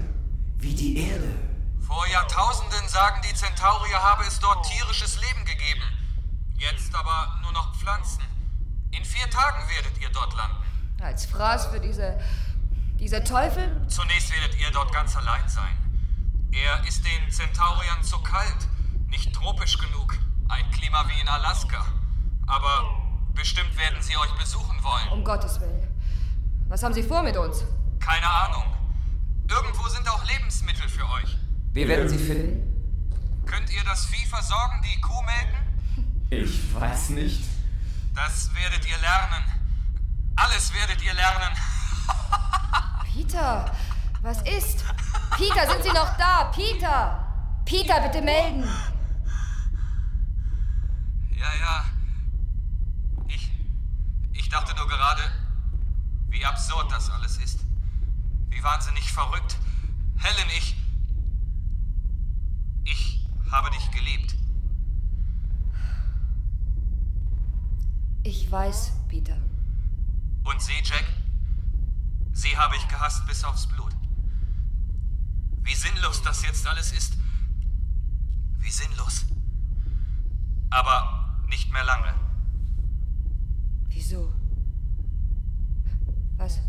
Wie die Erde. Vor Jahrtausenden sagen die Zentaurier, habe es dort tierisches Leben gegeben. Jetzt aber nur noch Pflanzen. In vier Tagen werdet ihr dort landen. Als Fraß für diese. diese Teufel? Zunächst werdet ihr dort ganz allein sein. Er ist den Zentauriern zu kalt, nicht tropisch genug. Ein Klima wie in Alaska. Aber bestimmt werden sie euch besuchen wollen. Um Gottes Willen. Was haben Sie vor mit uns? Keine Ahnung. Irgendwo sind auch Lebensmittel für euch. Wir werden sie finden. Könnt ihr das Vieh versorgen, die Kuh melken? Ich weiß nicht. Das werdet ihr lernen. Alles werdet ihr lernen. Peter, was ist? Peter, sind Sie noch da? Peter! Peter, bitte melden! Ja, ja. Ich. Ich dachte nur gerade, wie absurd das alles ist. Wie wahnsinnig verrückt. Helen, ich. Ich habe dich geliebt. Ich weiß, Peter. Und sie, Jack? Sie habe ich gehasst bis aufs Blut. Wie sinnlos das jetzt alles ist. Wie sinnlos. Aber nicht mehr lange. Wieso? Was?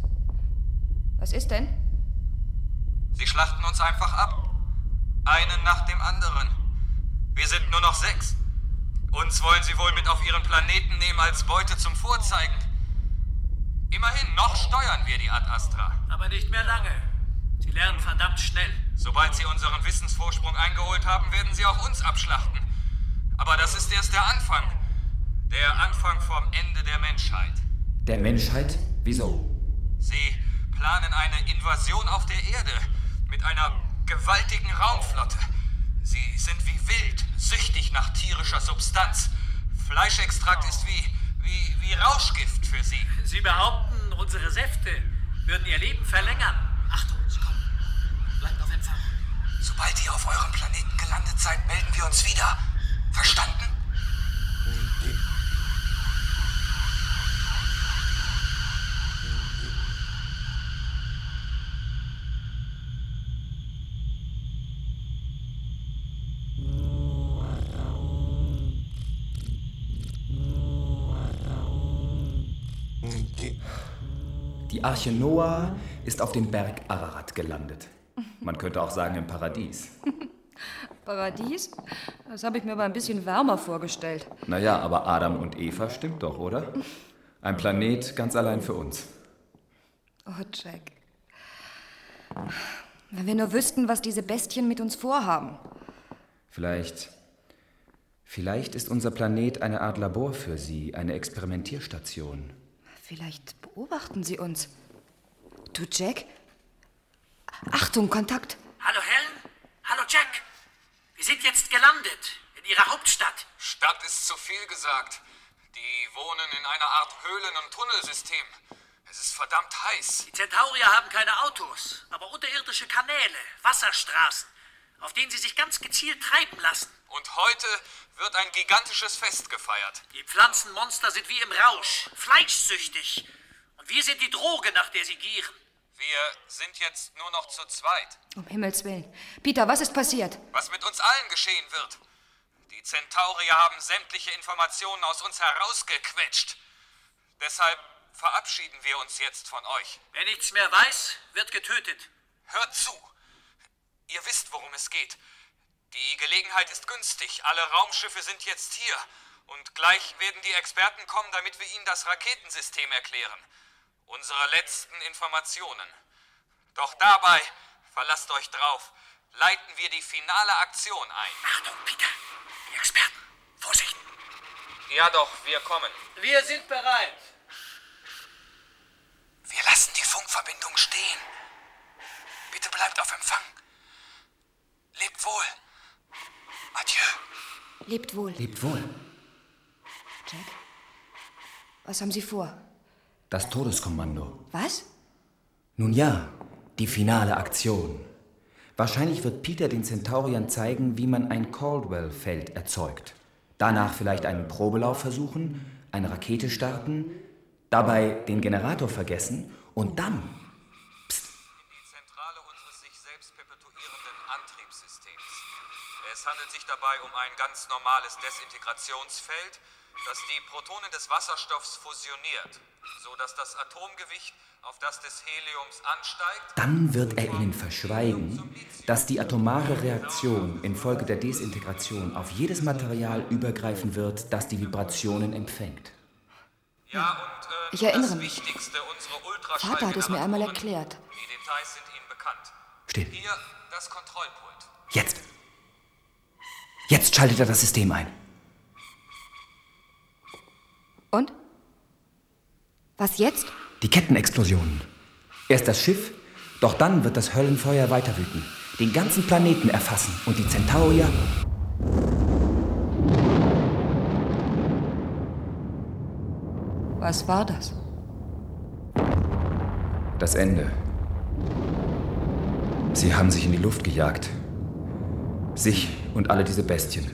Was ist denn? Sie schlachten uns einfach ab. Einen nach dem anderen. Wir sind nur noch sechs. Uns wollen sie wohl mit auf ihren Planeten nehmen als Beute zum Vorzeigen. Immerhin, noch steuern wir die Ad Astra. Aber nicht mehr lange. Sie lernen verdammt schnell. Sobald sie unseren Wissensvorsprung eingeholt haben, werden sie auch uns abschlachten. Aber das ist erst der Anfang. Der Anfang vom Ende der Menschheit. Der Menschheit? Wieso? Sie planen eine Invasion auf der Erde mit einer gewaltigen Raumflotte. Sie sind wie wild, süchtig nach tierischer Substanz. Fleischextrakt ist wie, wie, wie Rauschgift für sie. Sie behaupten, unsere Säfte würden ihr Leben verlängern. Achtung, sie kommen. Bleibt auf Empfang. Sobald ihr auf eurem Planeten gelandet seid, melden wir uns wieder. Verstanden? Die Arche Noah ist auf dem Berg Ararat gelandet. Man könnte auch sagen im Paradies. Paradies? Das habe ich mir aber ein bisschen wärmer vorgestellt. Naja, aber Adam und Eva stimmt doch, oder? Ein Planet ganz allein für uns. Oh, Jack. Wenn wir nur wüssten, was diese Bestien mit uns vorhaben. Vielleicht. Vielleicht ist unser Planet eine Art Labor für sie, eine Experimentierstation. Vielleicht beobachten sie uns. Du, Jack? Achtung, Kontakt. Hallo Helen? Hallo Jack? Sind jetzt gelandet in Ihrer Hauptstadt. Stadt ist zu viel gesagt. Die wohnen in einer Art Höhlen- und Tunnelsystem. Es ist verdammt heiß. Die Zentaurier haben keine Autos, aber unterirdische Kanäle, Wasserstraßen, auf denen sie sich ganz gezielt treiben lassen. Und heute wird ein gigantisches Fest gefeiert. Die Pflanzenmonster sind wie im Rausch, fleischsüchtig. Und wir sind die Droge, nach der sie gieren. Wir sind jetzt nur noch zu zweit. Um Himmels Willen. Peter, was ist passiert? Was mit uns allen geschehen wird. Die Zentaurier haben sämtliche Informationen aus uns herausgequetscht. Deshalb verabschieden wir uns jetzt von euch. Wer nichts mehr weiß, wird getötet. Hört zu. Ihr wisst, worum es geht. Die Gelegenheit ist günstig. Alle Raumschiffe sind jetzt hier. Und gleich werden die Experten kommen, damit wir ihnen das Raketensystem erklären. Unsere letzten Informationen. Doch dabei, verlasst euch drauf, leiten wir die finale Aktion ein. Achtung, Peter. Die Experten. Vorsicht. Ja doch, wir kommen. Wir sind bereit. Wir lassen die Funkverbindung stehen. Bitte bleibt auf Empfang. Lebt wohl. Adieu. Lebt wohl. Lebt wohl. Jack? Was haben Sie vor? Das Todeskommando. Was? Nun ja, Die finale Aktion. Wahrscheinlich wird Peter den Centauriern zeigen, wie man ein Caldwell-Feld erzeugt. Danach vielleicht einen Probelauf versuchen, eine Rakete starten, dabei den Generator vergessen und dann Es handelt sich dabei um ein ganz normales Desintegrationsfeld, das die Protonen des Wasserstoffs fusioniert, sodass das Atomgewicht auf das des Heliums ansteigt. Dann wird er ihnen verschweigen, dass die atomare Reaktion infolge der Desintegration auf jedes Material übergreifen wird, das die Vibrationen empfängt. Ja, und äh, Ich erinnere das mich. Wichtigste, unsere Vater hat es mir einmal erklärt. Die Details sind Ihnen bekannt. Still. Hier das Kontrollpult. Jetzt. Jetzt schaltet er das System ein. Und? Was jetzt? Die Kettenexplosionen. Erst das Schiff, doch dann wird das Höllenfeuer weiter wüten, den ganzen Planeten erfassen und die Centaurier. Was war das? Das Ende. Sie haben sich in die Luft gejagt. Sich und alle diese Bestien.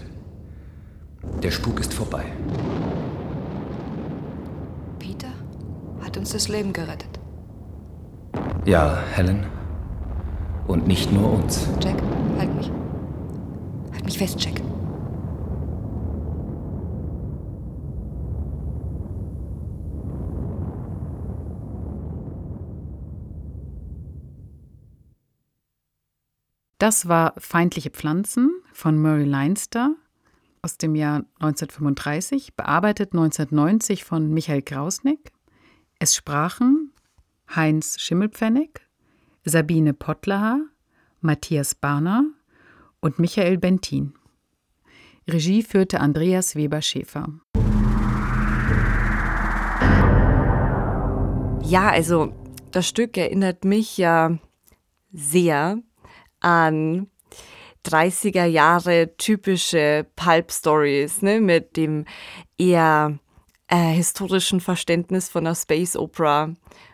Der Spuk ist vorbei. Peter hat uns das Leben gerettet. Ja, Helen. Und nicht nur uns. Jack, halt mich. Halt mich fest, Jack. Das war Feindliche Pflanzen von Murray Leinster aus dem Jahr 1935, bearbeitet 1990 von Michael Krausnick. Es sprachen Heinz Schimmelpfennig, Sabine Pottlacher, Matthias Barner und Michael Bentin. Regie führte Andreas Weber-Schäfer. Ja, also das Stück erinnert mich ja sehr an 30er Jahre typische Pulp-Stories, ne, mit dem eher äh, historischen Verständnis von der Space Opera,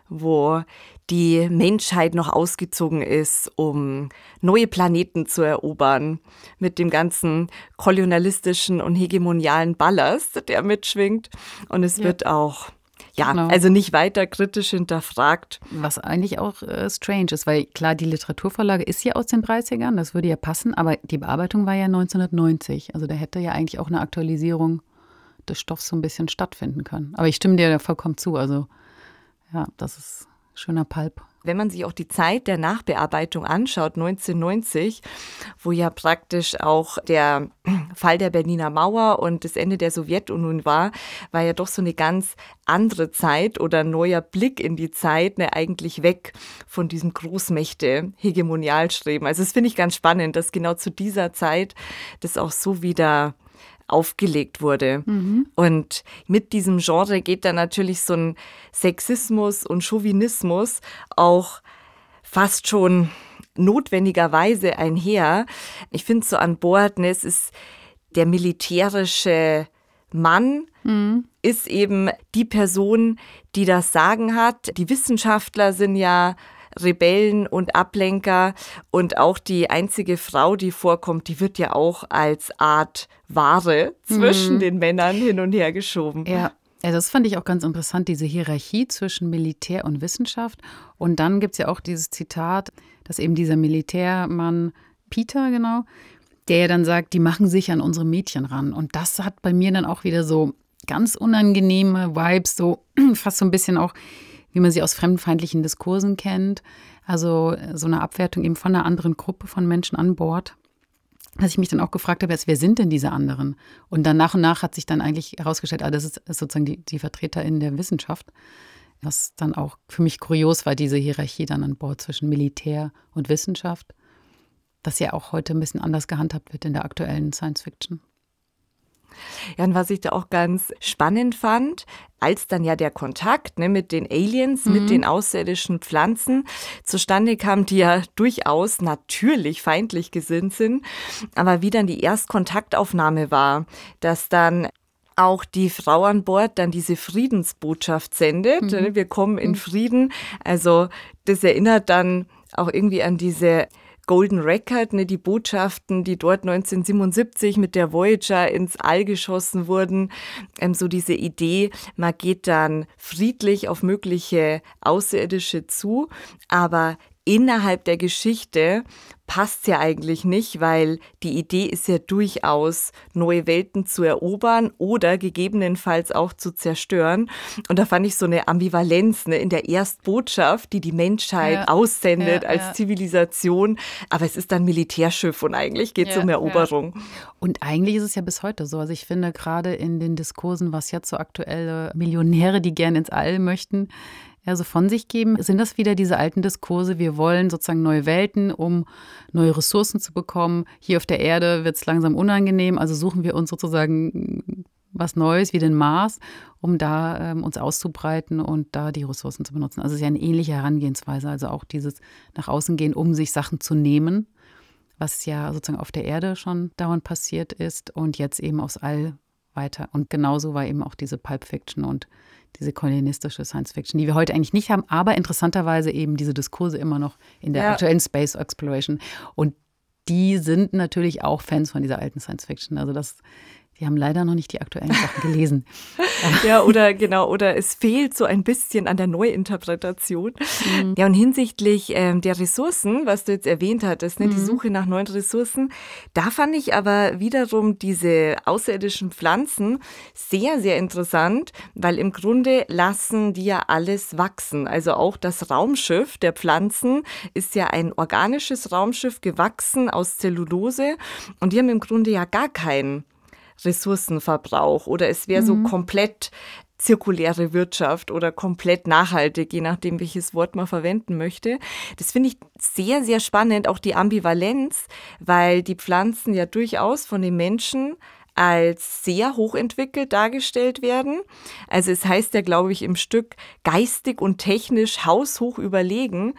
wo die Menschheit noch ausgezogen ist, um neue Planeten zu erobern, mit dem ganzen kolonialistischen und hegemonialen Ballast, der mitschwingt. Und es Ja. wird auch, ja, Genau. also nicht weiter kritisch hinterfragt. Was eigentlich auch äh, strange ist, weil klar, die Literaturvorlage ist ja aus den 30ern, das würde ja passen, aber die Bearbeitung war ja 1990. Also da hätte ja eigentlich auch eine Aktualisierung des Stoffs so ein bisschen stattfinden können. Aber ich stimme dir vollkommen zu. Also ja, das ist schöner Pulp. Wenn man sich auch die Zeit der Nachbearbeitung anschaut, 1990, wo ja praktisch auch der Fall der Berliner Mauer und das Ende der Sowjetunion war, war ja doch so eine ganz andere Zeit oder neuer Blick in die Zeit, ne, eigentlich weg von diesem Großmächte-Hegemonialstreben. Also das finde ich ganz spannend, dass genau zu dieser Zeit das auch so wieder aufgelegt wurde. Und mit diesem Genre geht dann natürlich so ein Sexismus und Chauvinismus auch fast schon notwendigerweise einher. Ich finde so an Bord, ne, es ist der militärische Mann, ist eben die Person, die das Sagen hat. Die Wissenschaftler sind ja Rebellen und Ablenker und auch die einzige Frau, die vorkommt, die wird ja auch als Art Ware zwischen Mhm. den Männern hin und her geschoben. Ja. Ja, das fand ich auch ganz interessant, diese Hierarchie zwischen Militär und Wissenschaft. Und dann gibt es ja auch dieses Zitat, dass eben dieser Militärmann, Peter genau, der ja dann sagt, die machen sich an unsere Mädchen ran. Und das hat bei mir dann auch wieder so ganz unangenehme Vibes, so fast so ein bisschen auch, wie man sie aus fremdenfeindlichen Diskursen kennt. Also so eine Abwertung eben von einer anderen Gruppe von Menschen an Bord dass ich mich dann auch gefragt habe, wer sind denn diese anderen? Und dann nach und nach hat sich dann eigentlich herausgestellt, ah, das ist sozusagen die, die VertreterInnen der Wissenschaft. Was dann auch für mich kurios war, diese Hierarchie dann an Bord zwischen Militär und Wissenschaft, das ja auch heute ein bisschen anders gehandhabt wird in der aktuellen Science Fiction. Ja, und was ich da auch ganz spannend fand, als dann ja der Kontakt ne, mit den Aliens, Mhm. mit den außerirdischen Pflanzen zustande kam, die ja durchaus natürlich feindlich gesinnt sind, aber wie dann die Erstkontaktaufnahme war, dass dann auch die Frau an Bord dann diese Friedensbotschaft sendet. Mhm. ne, Wir kommen in Frieden. Also das erinnert dann auch irgendwie an diese Golden Record, ne, die Botschaften, die dort 1977 mit der Voyager ins All geschossen wurden. Ähm, so diese Idee, man geht dann friedlich auf mögliche Außerirdische zu, aber innerhalb der Geschichte passt ja eigentlich nicht, weil die Idee ist ja durchaus, neue Welten zu erobern oder gegebenenfalls auch zu zerstören. Und da fand ich so eine Ambivalenz ne, in der Erstbotschaft, die die Menschheit ja, aussendet ja, als ja. Zivilisation. Aber es ist dann Militärschiff und eigentlich geht es um Eroberung. Und eigentlich ist es ja bis heute so. Also ich finde gerade in den Diskursen, was jetzt so aktuelle Millionäre, die gerne ins All möchten, ja, so von sich geben, sind das wieder diese alten Diskurse, wir wollen sozusagen neue Welten, um neue Ressourcen zu bekommen. Hier auf der Erde wird es langsam unangenehm, also suchen wir uns sozusagen was Neues wie den Mars, um da ähm, uns auszubreiten und da die Ressourcen zu benutzen. Also es ist ja eine ähnliche Herangehensweise, also auch dieses nach außen gehen, um sich Sachen zu nehmen, was ja sozusagen auf der Erde schon dauernd passiert ist und jetzt eben aufs All weiter. Und genauso war eben auch diese Pulp Fiction und diese kolonialistische Science Fiction, die wir heute eigentlich nicht haben, aber interessanterweise eben diese Diskurse immer noch in der ja. aktuellen Space Exploration. Und die sind natürlich auch Fans von dieser alten Science Fiction. Also das die haben leider noch nicht die aktuellen Sachen gelesen. ja, oder genau, oder es fehlt so ein bisschen an der Neuinterpretation. Mhm. Ja, und hinsichtlich ähm, der Ressourcen, was du jetzt erwähnt hattest, ne, mhm. die Suche nach neuen Ressourcen, da fand ich aber wiederum diese außerirdischen Pflanzen sehr, sehr interessant, weil im Grunde lassen die ja alles wachsen. Also auch das Raumschiff der Pflanzen ist ja ein organisches Raumschiff gewachsen aus Zellulose und die haben im Grunde ja gar keinen Ressourcenverbrauch oder es wäre mhm. so komplett zirkuläre Wirtschaft oder komplett nachhaltig, je nachdem, welches Wort man verwenden möchte. Das finde ich sehr, sehr spannend, auch die Ambivalenz, weil die Pflanzen ja durchaus von den Menschen als sehr hochentwickelt dargestellt werden. Also es heißt ja, glaube ich, im Stück geistig und technisch haushoch überlegen.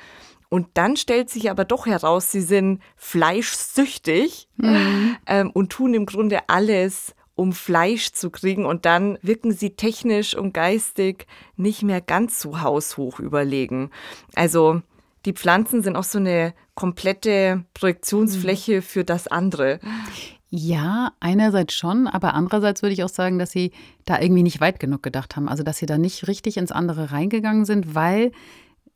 Und dann stellt sich aber doch heraus, sie sind fleischsüchtig mhm. ähm, und tun im Grunde alles, um Fleisch zu kriegen. Und dann wirken sie technisch und geistig nicht mehr ganz so haushoch überlegen. Also die Pflanzen sind auch so eine komplette Projektionsfläche mhm. für das andere. Ja, einerseits schon, aber andererseits würde ich auch sagen, dass sie da irgendwie nicht weit genug gedacht haben. Also, dass sie da nicht richtig ins andere reingegangen sind, weil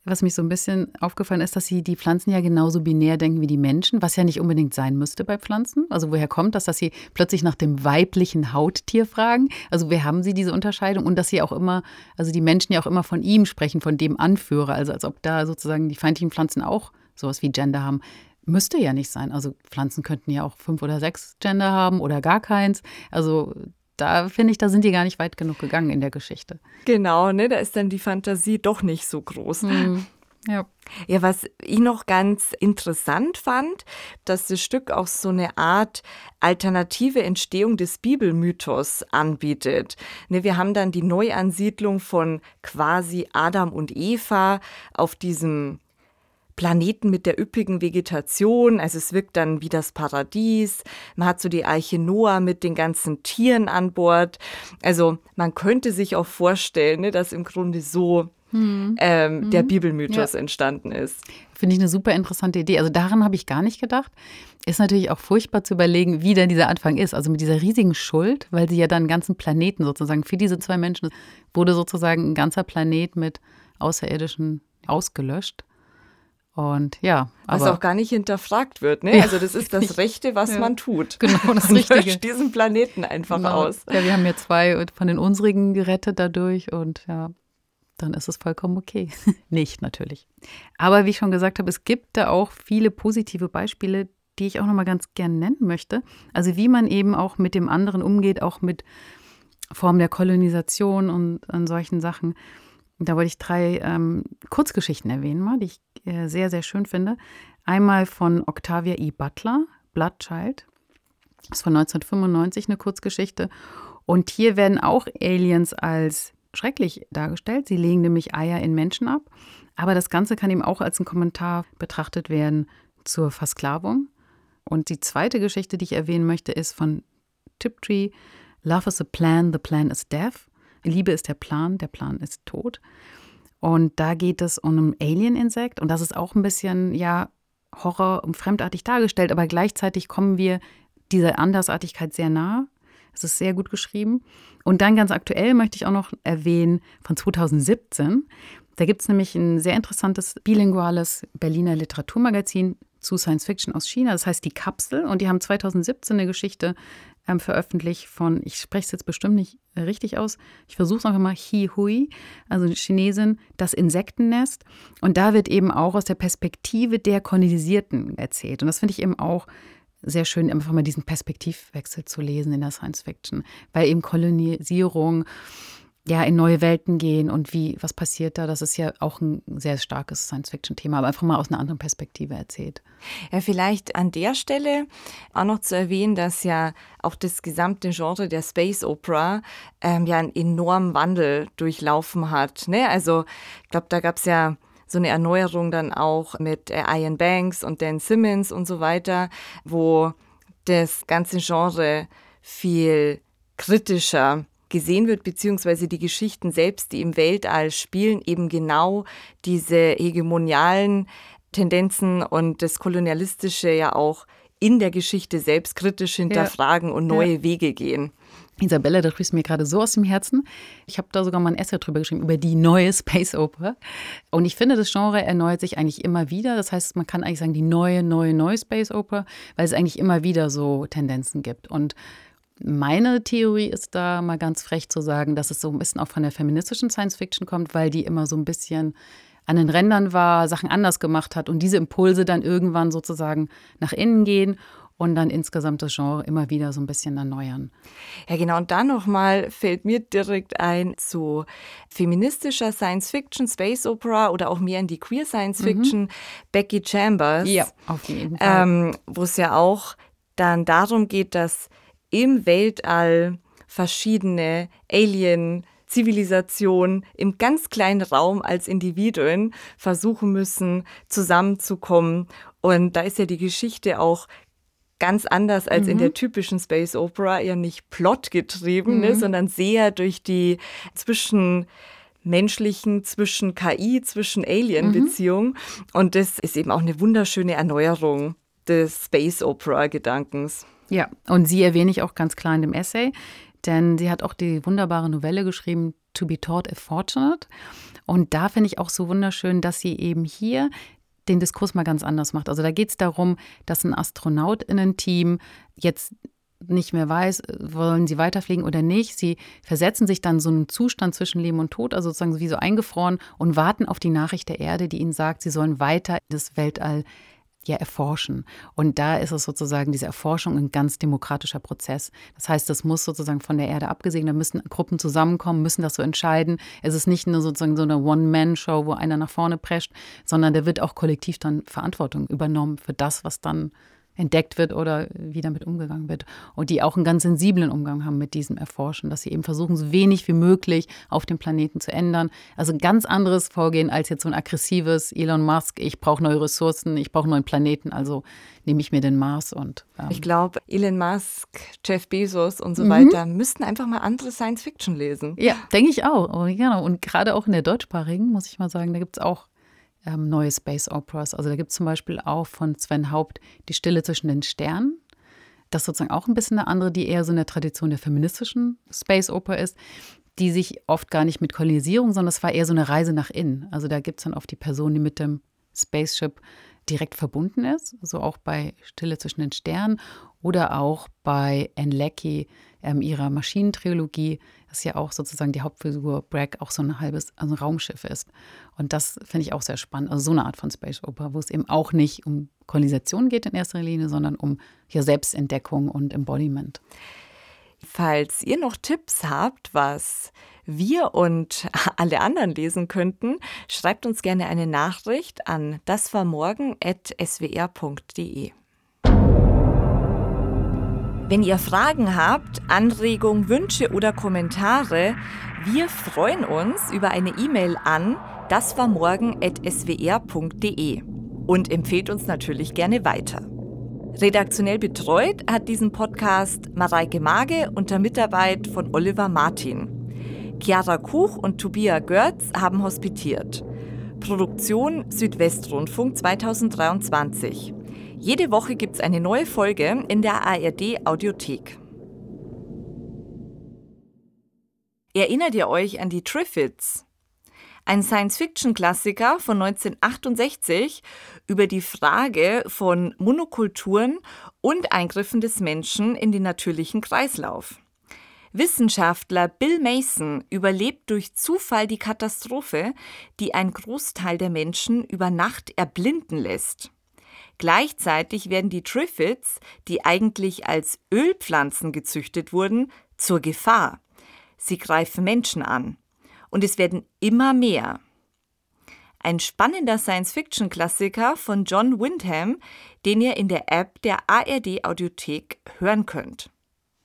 was mich so ein bisschen aufgefallen ist, dass sie die Pflanzen ja genauso binär denken wie die Menschen, was ja nicht unbedingt sein müsste bei Pflanzen. Also woher kommt das, dass sie plötzlich nach dem weiblichen Hauttier fragen? Also wer haben sie diese Unterscheidung? Und dass sie auch immer, also die Menschen ja auch immer von ihm sprechen, von dem Anführer, also als ob da sozusagen die feindlichen Pflanzen auch sowas wie Gender haben. Müsste ja nicht sein. Also Pflanzen könnten ja auch fünf oder sechs Gender haben oder gar keins. Also da finde ich, da sind die gar nicht weit genug gegangen in der Geschichte. Genau, ne, da ist dann die Fantasie doch nicht so groß. Mhm. Ja. Ja, was ich noch ganz interessant fand, dass das Stück auch so eine Art alternative Entstehung des Bibelmythos anbietet. Ne, wir haben dann die Neuansiedlung von quasi Adam und Eva auf diesem Planeten mit der üppigen Vegetation, also es wirkt dann wie das Paradies. Man hat so die Eiche Noah mit den ganzen Tieren an Bord. Also man könnte sich auch vorstellen, ne, dass im Grunde so hm. ähm, hm. der Bibelmythos ja. entstanden ist. Finde ich eine super interessante Idee. Also daran habe ich gar nicht gedacht. Ist natürlich auch furchtbar zu überlegen, wie denn dieser Anfang ist. Also mit dieser riesigen Schuld, weil sie ja dann einen ganzen Planeten sozusagen, für diese zwei Menschen wurde sozusagen ein ganzer Planet mit Außerirdischen ausgelöscht. Und ja, was auch gar nicht hinterfragt wird. Ne? Ja. Also das ist das Rechte, was ja. man tut. Genau, das man Richtige. löscht diesen Planeten einfach genau. aus. Ja, wir haben ja zwei von den unsrigen gerettet dadurch und ja, dann ist es vollkommen okay. nicht natürlich. Aber wie ich schon gesagt habe, es gibt da auch viele positive Beispiele, die ich auch noch mal ganz gern nennen möchte. Also wie man eben auch mit dem anderen umgeht, auch mit Formen der Kolonisation und an solchen Sachen. Da wollte ich drei ähm, Kurzgeschichten erwähnen, mal, die ich äh, sehr, sehr schön finde. Einmal von Octavia E. Butler, Bloodchild. Das ist von 1995 eine Kurzgeschichte. Und hier werden auch Aliens als schrecklich dargestellt. Sie legen nämlich Eier in Menschen ab. Aber das Ganze kann eben auch als ein Kommentar betrachtet werden zur Versklavung. Und die zweite Geschichte, die ich erwähnen möchte, ist von Tiptree. Love is a plan, the plan is death. Liebe ist der Plan, der Plan ist Tod. Und da geht es um ein Alien-Insekt und das ist auch ein bisschen, ja, Horror und fremdartig dargestellt, aber gleichzeitig kommen wir dieser Andersartigkeit sehr nah. Es ist sehr gut geschrieben. Und dann ganz aktuell möchte ich auch noch erwähnen von 2017. Da gibt es nämlich ein sehr interessantes bilinguales Berliner Literaturmagazin zu Science Fiction aus China. Das heißt Die Kapsel. Und die haben 2017 eine Geschichte ähm, veröffentlicht von, ich spreche es jetzt bestimmt nicht richtig aus, ich versuche es einfach mal, Hi Hui, also Chinesin, das Insektennest. Und da wird eben auch aus der Perspektive der Kolonisierten erzählt. Und das finde ich eben auch sehr schön, einfach mal diesen Perspektivwechsel zu lesen in der Science Fiction, weil eben Kolonisierung ja in neue Welten gehen und wie was passiert da, das ist ja auch ein sehr starkes Science-Fiction-Thema, aber einfach mal aus einer anderen Perspektive erzählt. Ja, vielleicht an der Stelle auch noch zu erwähnen, dass ja auch das gesamte Genre der Space Opera ähm, ja einen enormen Wandel durchlaufen hat. Ne? Also ich glaube, da gab es ja so eine Erneuerung dann auch mit äh, Ian Banks und Dan Simmons und so weiter, wo das ganze Genre viel kritischer gesehen wird, beziehungsweise die Geschichten selbst, die im Weltall spielen, eben genau diese hegemonialen Tendenzen und das Kolonialistische ja auch in der Geschichte selbst kritisch hinterfragen ja. und neue ja. Wege gehen. Isabella, das sprichst mir gerade so aus dem Herzen. Ich habe da sogar mal ein Essay drüber geschrieben, über die neue Space Opera. Und ich finde, das Genre erneuert sich eigentlich immer wieder. Das heißt, man kann eigentlich sagen, die neue, neue, neue Space Opera, weil es eigentlich immer wieder so Tendenzen gibt. Und meine Theorie ist da mal ganz frech zu sagen, dass es so ein bisschen auch von der feministischen Science Fiction kommt, weil die immer so ein bisschen an den Rändern war, Sachen anders gemacht hat und diese Impulse dann irgendwann sozusagen nach innen gehen und dann insgesamt das Genre immer wieder so ein bisschen erneuern. Ja, genau. Und dann nochmal fällt mir direkt ein zu feministischer Science Fiction, Space Opera oder auch mehr in die Queer Science. Fiction, mhm. Becky Chambers. Ja, auf jeden Fall. Ähm, Wo es ja auch dann darum geht, dass im Weltall verschiedene Alien- Zivilisationen im ganz kleinen Raum als Individuen versuchen müssen, zusammenzukommen. Und da ist ja die Geschichte auch ganz anders als mhm. in der typischen Space Opera, ja nicht plotgetrieben, ne, mhm. ne, sondern sehr durch die zwischen menschlichen, zwischen KI, zwischen Alien-Beziehungen. Mhm. Und das ist eben auch eine wunderschöne Erneuerung des Space Opera-Gedankens. Ja, und sie erwähne ich auch ganz klar in dem Essay, denn sie hat auch die wunderbare Novelle geschrieben, To be Taught if Fortunate. Und da finde ich auch so wunderschön, dass sie eben hier den Diskurs mal ganz anders macht. Also da geht es darum, dass ein Astronautinnen-Team jetzt nicht mehr weiß, wollen sie weiterfliegen oder nicht. Sie versetzen sich dann so einen Zustand zwischen Leben und Tod, also sozusagen wie so eingefroren und warten auf die Nachricht der Erde, die ihnen sagt, sie sollen weiter das Weltall ja erforschen. Und da ist es sozusagen diese Erforschung ein ganz demokratischer Prozess. Das heißt, das muss sozusagen von der Erde abgesehen, da müssen Gruppen zusammenkommen, müssen das so entscheiden. Es ist nicht nur sozusagen so eine One-Man-Show, wo einer nach vorne prescht, sondern da wird auch kollektiv dann Verantwortung übernommen für das, was dann entdeckt wird oder wie damit umgegangen wird. Und die auch einen ganz sensiblen Umgang haben mit diesem Erforschen, dass sie eben versuchen, so wenig wie möglich auf dem Planeten zu ändern. Also ein ganz anderes Vorgehen als jetzt so ein aggressives Elon Musk, ich brauche neue Ressourcen, ich brauche neuen Planeten, also nehme ich mir den Mars und. Ähm ich glaube, Elon Musk, Jeff Bezos und so mhm. weiter müssten einfach mal andere Science Fiction lesen. Ja, denke ich auch. Und, genau. und gerade auch in der deutschsprachigen, muss ich mal sagen, da gibt es auch ähm, neue Space Operas. Also da gibt es zum Beispiel auch von Sven Haupt Die Stille zwischen den Sternen. Das ist sozusagen auch ein bisschen eine andere, die eher so in der Tradition der feministischen Space Oper ist, die sich oft gar nicht mit Kolonisierung, sondern es war eher so eine Reise nach innen. Also da gibt es dann oft die Person, die mit dem Spaceship direkt verbunden ist, so auch bei Stille zwischen den Sternen oder auch bei Anne Leckie, ähm, ihrer Maschinentrilogie, das ja auch sozusagen die Hauptfigur Bragg auch so ein halbes also ein Raumschiff ist. Und das finde ich auch sehr spannend. Also so eine Art von Space Opera, wo es eben auch nicht um Kolonisation geht in erster Linie, sondern um ja, Selbstentdeckung und Embodiment. Falls ihr noch Tipps habt, was wir und alle anderen lesen könnten, schreibt uns gerne eine Nachricht an daswarmorgen.swr.de. Wenn ihr Fragen habt, Anregungen, Wünsche oder Kommentare, wir freuen uns über eine E-Mail an daswarmorgen.swr.de und empfehlt uns natürlich gerne weiter. Redaktionell betreut hat diesen Podcast Mareike Mage unter Mitarbeit von Oliver Martin. Chiara Kuch und Tobias Görz haben hospitiert. Produktion Südwestrundfunk 2023. Jede Woche gibt es eine neue Folge in der ARD Audiothek. Erinnert ihr euch an die Triffids? Ein Science-Fiction-Klassiker von 1968 über die Frage von Monokulturen und Eingriffen des Menschen in den natürlichen Kreislauf. Wissenschaftler Bill Mason überlebt durch Zufall die Katastrophe, die ein Großteil der Menschen über Nacht erblinden lässt. Gleichzeitig werden die Triffids, die eigentlich als Ölpflanzen gezüchtet wurden, zur Gefahr. Sie greifen Menschen an. Und es werden immer mehr. Ein spannender Science-Fiction-Klassiker von John Wyndham, den ihr in der App der ARD Audiothek hören könnt.